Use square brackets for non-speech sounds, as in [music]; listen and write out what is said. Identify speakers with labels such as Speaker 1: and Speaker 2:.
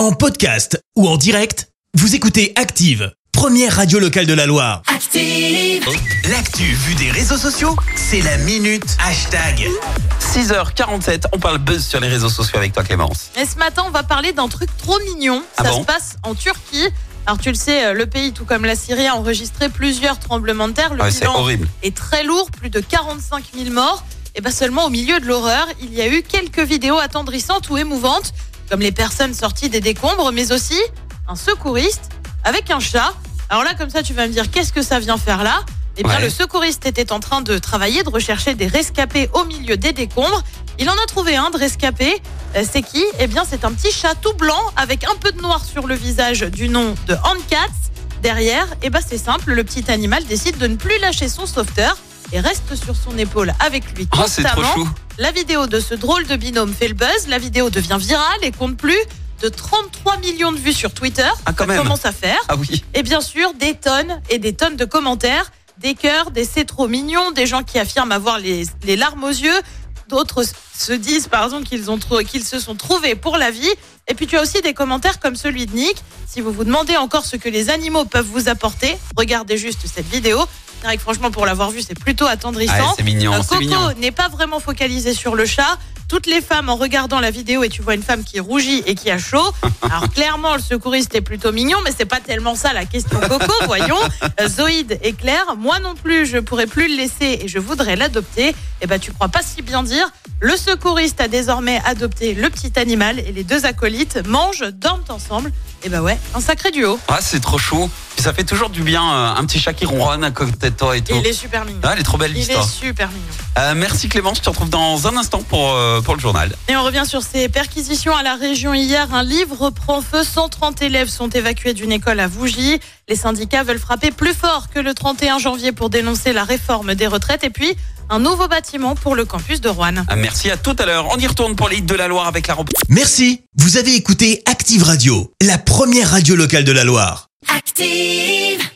Speaker 1: En podcast ou en direct, vous écoutez Active, première radio locale de la Loire.
Speaker 2: Active.
Speaker 1: L'actu vue des réseaux sociaux, c'est la minute hashtag.
Speaker 3: 6h47, on parle buzz sur les réseaux sociaux avec toi Clémence.
Speaker 4: Et ce matin, on va parler d'un truc trop mignon.
Speaker 3: Ah
Speaker 4: Ça
Speaker 3: bon
Speaker 4: se passe en Turquie. Alors tu le sais, euh, le pays, tout comme la Syrie, a enregistré plusieurs tremblements de terre. Le
Speaker 3: Ouais, c'est
Speaker 4: bilan
Speaker 3: horrible.
Speaker 4: est très lourd, plus de 45 000 morts. Et bien seulement au milieu de l'horreur, il y a eu quelques vidéos attendrissantes ou émouvantes, comme les personnes sorties des décombres, mais aussi un secouriste avec un chat. Alors là, comme ça, tu vas me dire, qu'est-ce que ça vient faire là? Eh bien,
Speaker 3: Ouais.
Speaker 4: le secouriste était en train de travailler, de rechercher des rescapés au milieu des décombres. Il en a trouvé un de rescapé. Euh, C'est qui? Eh bien, c'est un petit chat tout blanc avec un peu de noir sur le visage du nom de Handcats. Derrière, eh ben, c'est simple, le petit animal décide de ne plus lâcher son sauveteur et reste sur son épaule avec lui
Speaker 3: c'est trop
Speaker 4: constamment. La vidéo de ce drôle de binôme fait le buzz. La vidéo devient virale et compte plus de 33 millions de vues sur Twitter.
Speaker 3: Ah, quand
Speaker 4: Ça
Speaker 3: même.
Speaker 4: commence à faire.
Speaker 3: Ah oui.
Speaker 4: Et bien sûr, des tonnes et des tonnes de commentaires, des cœurs, des c'est trop mignon, des gens qui affirment avoir les, les larmes aux yeux. D'autres se disent, par exemple, qu'ils ont qu'ils se sont trouvés pour la vie. Et puis tu as aussi des commentaires comme celui de Nick. Si vous vous demandez encore ce que les animaux peuvent vous apporter, regardez juste cette vidéo. C'est vrai que franchement, pour l'avoir vu, c'est plutôt attendrissant.
Speaker 3: Ouais, c'est mignon,
Speaker 4: Euh. Coco n'est pas vraiment focalisé sur le chat. Toutes les femmes, en regardant la vidéo, et tu vois une femme qui rougit et qui a chaud. [laughs] Alors clairement, le secouriste est plutôt mignon, mais c'est pas tellement ça la question Coco, [laughs] voyons. Euh, Zoïde est claire. Moi non plus, je pourrais plus le laisser et je voudrais l'adopter. Eh ben, tu crois pas si bien dire. Le secouriste a désormais adopté le petit animal et les deux acolytes mangent, dorment ensemble. Eh ben ouais, un sacré duo.
Speaker 3: Ah, c'est trop. Puis ça fait toujours du bien, euh, un petit chat qui ronronne à côté de toi et tout.
Speaker 4: Et il est super mignon.
Speaker 3: Ah, elle est trop belle
Speaker 4: Il est super mignon.
Speaker 3: Euh, merci Clémence, je te retrouve dans un instant pour, euh, pour le journal.
Speaker 4: Et on revient sur ces perquisitions à la région hier. Un livre prend feu. 130 élèves sont évacués d'une école à Vougy. Les syndicats veulent frapper plus fort que le 31 janvier pour dénoncer la réforme des retraites. Et puis, un nouveau bâtiment pour le campus de Rouen.
Speaker 3: Ah, merci à tout à l'heure. On y retourne pour les hits de la Loire avec la robe.
Speaker 1: Merci, vous avez écouté Active Radio, la première radio locale de la Loire.
Speaker 2: Active.